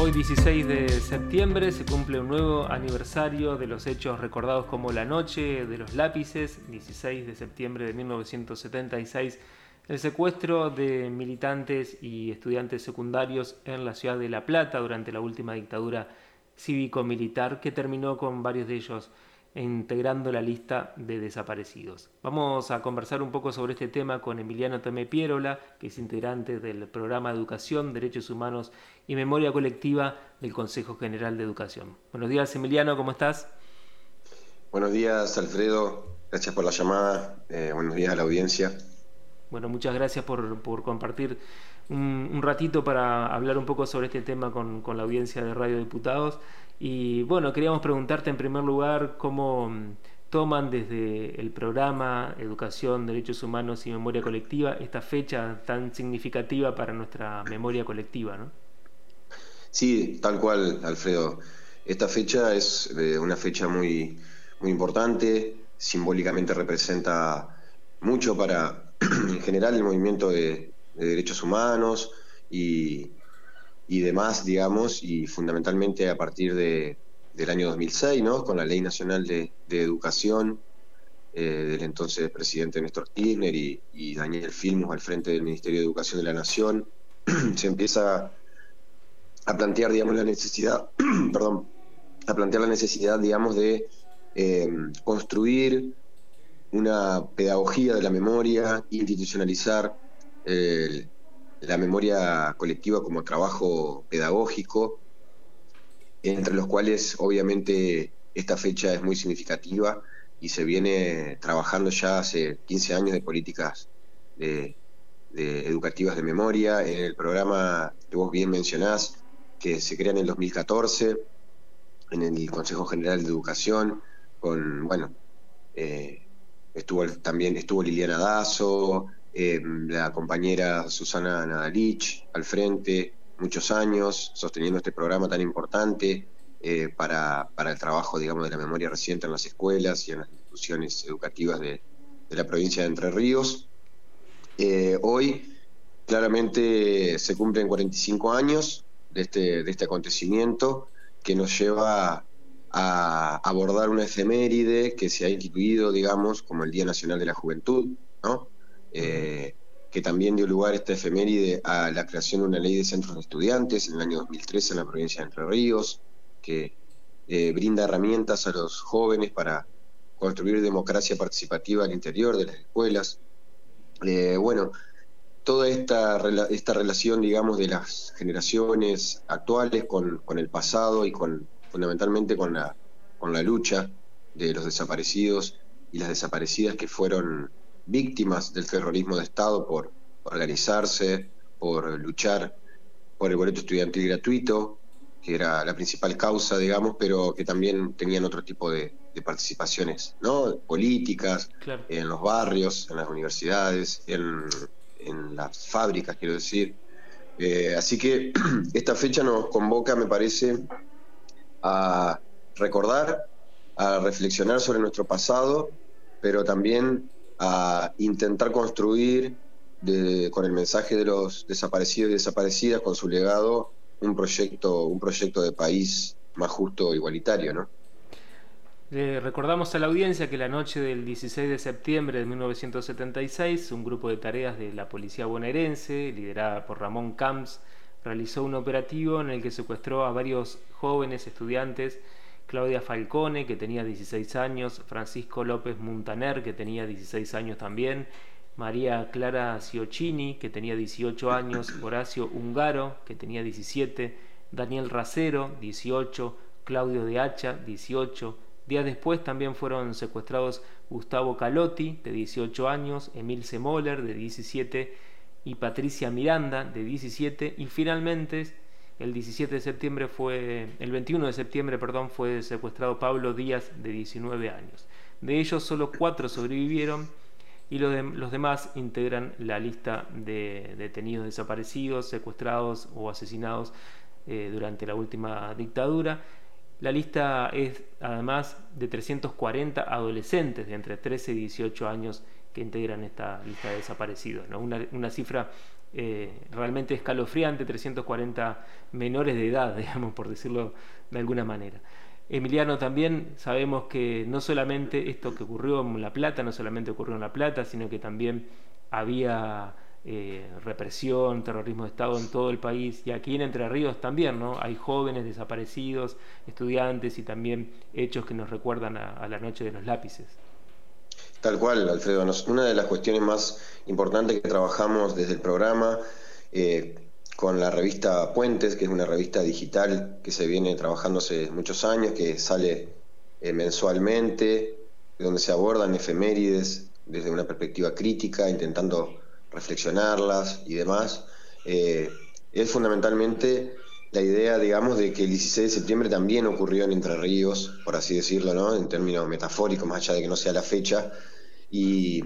Hoy 16 de septiembre se cumple un nuevo aniversario de los hechos recordados como la Noche de los Lápices, 16 de septiembre de 1976, el secuestro de militantes y estudiantes secundarios en la ciudad de La Plata durante la última dictadura cívico-militar que terminó con varios de ellos integrando la lista de desaparecidos. Vamos a conversar un poco sobre este tema con Emiliano Tomé Pierola, que es integrante del programa de Educación, Derechos Humanos y Memoria Colectiva del Consejo General de Educación. Buenos días, Emiliano, ¿cómo estás? Buenos días, Alfredo. Gracias por la llamada. Eh, buenos días a la audiencia. Bueno, muchas gracias por, compartir un, ratito para hablar un poco sobre este tema con, la audiencia de Radio Diputados. Y bueno, queríamos preguntarte en primer lugar cómo mm, toman desde el programa Educación, Derechos Humanos y Memoria Colectiva esta fecha tan significativa para nuestra memoria colectiva, ¿no? Sí, tal cual, Alfredo. Esta fecha es eh, una fecha muy, muy importante, simbólicamente representa mucho para, en general, el movimiento de derechos humanos y, y demás, digamos, y fundamentalmente a partir de, del año 2006, ¿no? con la Ley Nacional de, Educación eh, del entonces presidente Néstor Kirchner y, Daniel Filmus al frente del Ministerio de Educación de la Nación, se empieza a plantear, digamos, la necesidad, perdón, a plantear la necesidad, digamos, de eh, construir una pedagogía de la memoria, institucionalizar la memoria colectiva como trabajo pedagógico, entre los cuales obviamente esta fecha es muy significativa y se viene trabajando ya hace 15 años de políticas de, educativas de memoria. En el programa que vos bien mencionás, que se crea en el 2014, en el Consejo General de Educación, con, bueno, eh, estuvo también estuvo Liliana Dazo, eh, la compañera Susana Nadalich al frente, muchos años, sosteniendo este programa tan importante eh, para, el trabajo, digamos, de la memoria reciente en las escuelas y en las instituciones educativas de, la provincia de Entre Ríos. Eh, hoy, claramente, se cumplen 45 años de este, de este acontecimiento que nos lleva a abordar una efeméride que se ha instituido, digamos, como el Día Nacional de la Juventud, ¿no? Eh, que también dio lugar esta efeméride a la creación de una ley de centros de estudiantes en el año 2013 en la provincia de Entre Ríos, que eh, brinda herramientas a los jóvenes para construir democracia participativa al interior de las escuelas. Eh, bueno, toda esta, esta relación, digamos, de las generaciones actuales con, con el pasado y con fundamentalmente con la, con la lucha de los desaparecidos y las desaparecidas que fueron víctimas del terrorismo de Estado por organizarse, por luchar por el boleto estudiantil gratuito, que era la principal causa, digamos, pero que también tenían otro tipo de, participaciones, ¿no? Políticas, en los barrios, en las universidades, en, las fábricas, quiero decir. Eh, así que esta fecha nos convoca, me parece, a recordar, a reflexionar sobre nuestro pasado, pero también a intentar construir con el mensaje de los desaparecidos y desaparecidas, con su legado, un proyecto, un proyecto de país más justo e igualitario, ¿no? recordamos a la audiencia que la noche del 16 de septiembre de 1976, un grupo de tareas de la policía bonaerense, liderada por Ramón Camps, realizó un operativo en el que secuestró a varios jóvenes estudiantes Claudia Falcone, que tenía 16 años, Francisco López Muntaner, que tenía 16 años también, María Clara Ciocchini, que tenía 18 años, Horacio Ungaro, que tenía 17, Daniel Racero, 18, Claudio de Hacha, 18. Días después también fueron secuestrados Gustavo Calotti, de 18 años, Emil Semoller, de 17, y Patricia Miranda, de 17, y finalmente el 17 de septiembre fue, el 21 de septiembre, perdón, fue secuestrado Pablo Díaz de 19 años. De ellos solo cuatro sobrevivieron y los, demás integran la lista de detenidos desaparecidos, secuestrados o asesinados eh, durante la última dictadura. La lista es además de 340 adolescentes de entre 13 y 18 años que integran esta lista de desaparecidos. Una, una, cifra eh, realmente escalofriante, 340 menores de edad, digamos, por decirlo de alguna manera. Emiliano, también sabemos que no solamente esto que ocurrió en La Plata, no solamente ocurrió en La Plata, sino que también había eh, represión, terrorismo de Estado en todo el país y aquí en Entre Ríos también, ¿no? Hay jóvenes desaparecidos, estudiantes y también hechos que nos recuerdan a la noche de los lápices. Tal cual, Alfredo. Una de las cuestiones más importantes que trabajamos desde el programa eh, con la revista Puentes, que es una revista digital que se viene trabajando hace muchos años, que sale eh, mensualmente, donde se abordan efemérides desde una perspectiva crítica, intentando reflexionarlas y demás. Eh, es fundamentalmente la idea, digamos, de que el 16 de septiembre también ocurrió en Entre Ríos, por así decirlo, ¿no? En términos metafóricos, más allá de que no sea la fecha, y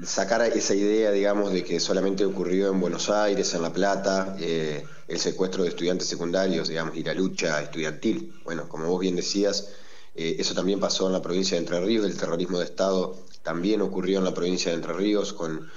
sacar esa idea, digamos, de que solamente ocurrió en Buenos Aires, en La Plata, eh, el secuestro de estudiantes secundarios, digamos, y la lucha estudiantil. Bueno, como vos bien decías, eh, eso también pasó en la provincia de Entre Ríos, el terrorismo de Estado también ocurrió en la provincia de Entre Ríos, con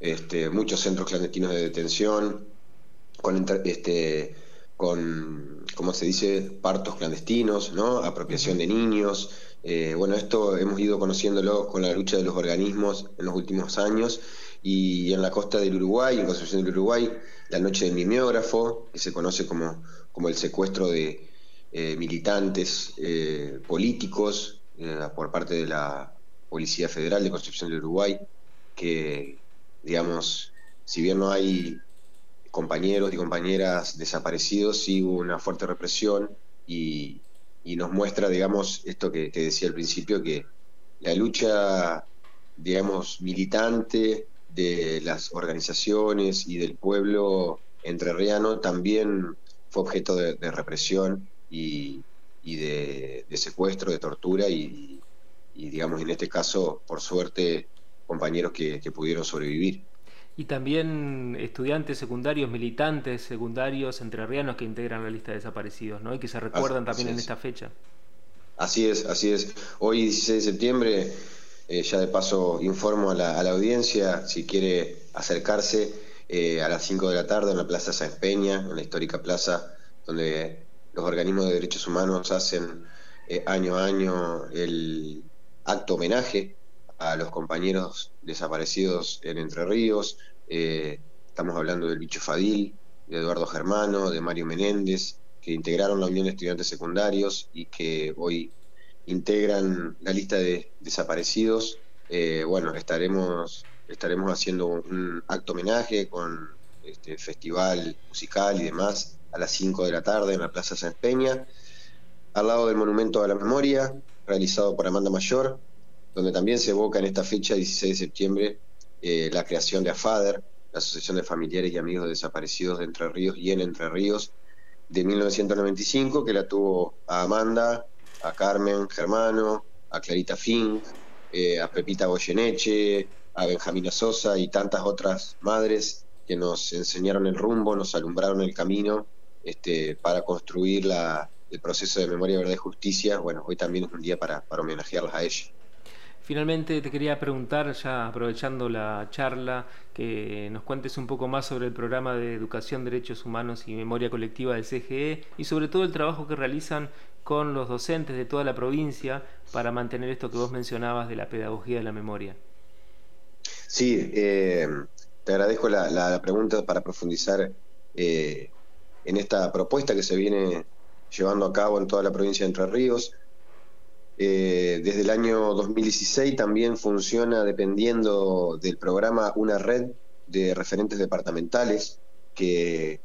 este, muchos centros clandestinos de detención, con este, con, ¿cómo se dice?, partos clandestinos, ¿no? Apropiación de niños. Eh, bueno, esto hemos ido conociéndolo con la lucha de los organismos en los últimos años y en la costa del Uruguay, en Concepción del Uruguay, la noche del mimeógrafo, que se conoce como, como el secuestro de eh, militantes eh, políticos por parte de la Policía Federal de Concepción del Uruguay, que, digamos, si bien no hay compañeros y compañeras desaparecidos, sí hubo una fuerte represión y, nos muestra, digamos, esto que, decía al principio, que la lucha, digamos, militante de las organizaciones y del pueblo entrerriano también fue objeto de, represión y, de, secuestro, de tortura y, digamos, en este caso, por suerte, compañeros que pudieron sobrevivir y también estudiantes secundarios, militantes secundarios entrerrianos que integran la lista de desaparecidos, ¿no? Y que se recuerdan también en esta fecha. Así es, así es. Hoy, 16 de septiembre, eh, ya de paso informo a la, audiencia, si quiere acercarse, eh, a las 5 de la tarde en la Plaza San Peña, en la histórica plaza, donde los organismos de derechos humanos hacen eh, año a año el acto homenaje a los compañeros desaparecidos en Entre Ríos. Eh, estamos hablando del Bicho Fadil, de Eduardo Germano, de Mario Menéndez, que integraron la Unión de Estudiantes Secundarios y que hoy integran la lista de desaparecidos. Eh, bueno, estaremos, estaremos haciendo un acto homenaje con este festival musical y demás a las 5 de la tarde en la Plaza San Peña, al lado del Monumento a la Memoria, realizado por Amanda Mayor, donde también se evoca en esta fecha, 16 de septiembre, eh, la creación de AFADER, la Asociación de Familiares y Amigos Desaparecidos de Entre Ríos y en Entre Ríos, de 1995, que la tuvo a Amanda, a Carmen Germano, a Clarita Fink, eh, a Pepita Goyeneche, a Benjamina Sosa y tantas otras madres que nos enseñaron el rumbo, nos alumbraron el camino este, para construir el proceso de memoria, verdad y justicia. Bueno, hoy también es un día para, para homenajearlas a ellas. Finalmente te quería preguntar, ya aprovechando la charla, que nos cuentes un poco más sobre el programa de Educación, Derechos Humanos y Memoria Colectiva del CGE y sobre todo el trabajo que realizan con los docentes de toda la provincia para mantener esto que vos mencionabas de la pedagogía de la memoria. Sí, eh, te agradezco la, pregunta para profundizar eh, en esta propuesta que se viene llevando a cabo en toda la provincia de Entre Ríos. Eh, desde el año 2016 también funciona dependiendo del programa una red de referentes departamentales que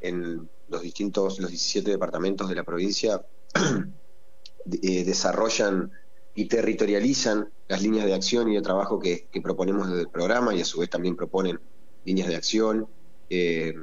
en los distintos, los 17 departamentos de la provincia eh, desarrollan y territorializan las líneas de acción y de trabajo que, proponemos desde el programa y a su vez también proponen líneas de acción. Eh,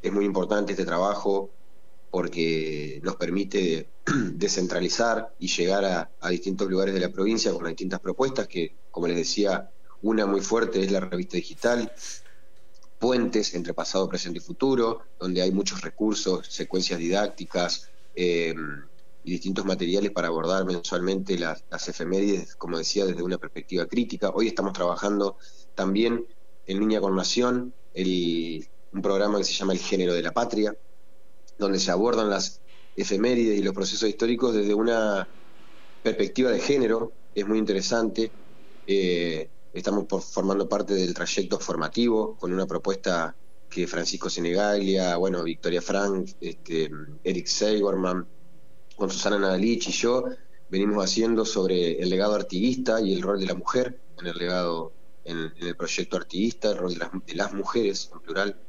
es muy importante este trabajo porque nos permite descentralizar y llegar a, distintos lugares de la provincia con las distintas propuestas, que como les decía, una muy fuerte es la revista digital, puentes entre pasado, presente y futuro, donde hay muchos recursos, secuencias didácticas eh, y distintos materiales para abordar mensualmente las, las efemérides, como decía, desde una perspectiva crítica. Hoy estamos trabajando también en línea con Nación, un programa que se llama El Género de la Patria, donde se abordan las efemérides y los procesos históricos desde una perspectiva de género, es muy interesante. Eh, estamos formando parte del trayecto formativo con una propuesta que Francisco Senegalia, bueno, Victoria Frank, este, Eric Seigerman, con Susana Nadalich y yo venimos haciendo sobre el legado artiguista y el rol de la mujer en el legado, en, el proyecto artiguista, el rol de las, mujeres en plural.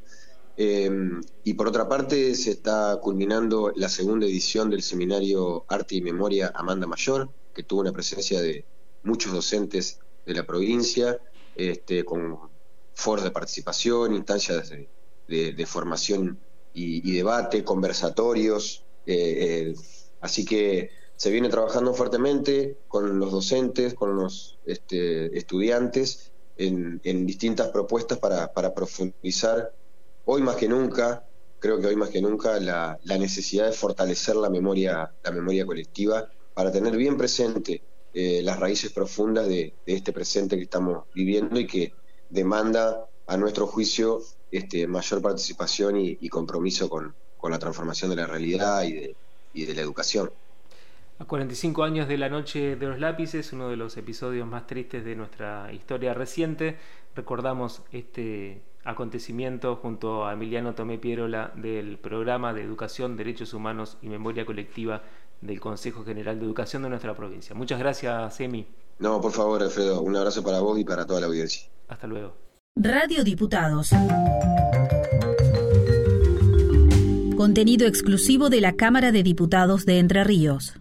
Em, y por otra parte se está culminando la segunda edición del seminario Arte y Memoria Amanda Mayor, que tuvo una presencia de muchos docentes de la provincia, este, con foros de participación, instancias de, formación y, debate, conversatorios. Eh, eh, así que se viene trabajando fuertemente con los docentes, con los este, estudiantes, en, distintas propuestas para, profundizar, hoy más que nunca, creo que hoy más que nunca, la, necesidad de fortalecer la memoria, la memoria colectiva para tener bien presente eh, las raíces profundas de, este presente que estamos viviendo y que demanda, a nuestro juicio, este, mayor participación y, compromiso con, la transformación de la realidad y de, y de la educación. A 45 años de la Noche de los Lápices, uno de los episodios más tristes de nuestra historia reciente, recordamos este acontecimiento junto a Emiliano Tomé Pierola del programa de Educación, Derechos Humanos y Memoria Colectiva del Consejo General de Educación de nuestra provincia. Muchas gracias, Emi. No, por favor, Alfredo, un abrazo para vos y para toda la audiencia. Hasta luego. Radio Diputados. Contenido exclusivo de la Cámara de Diputados de Entre Ríos.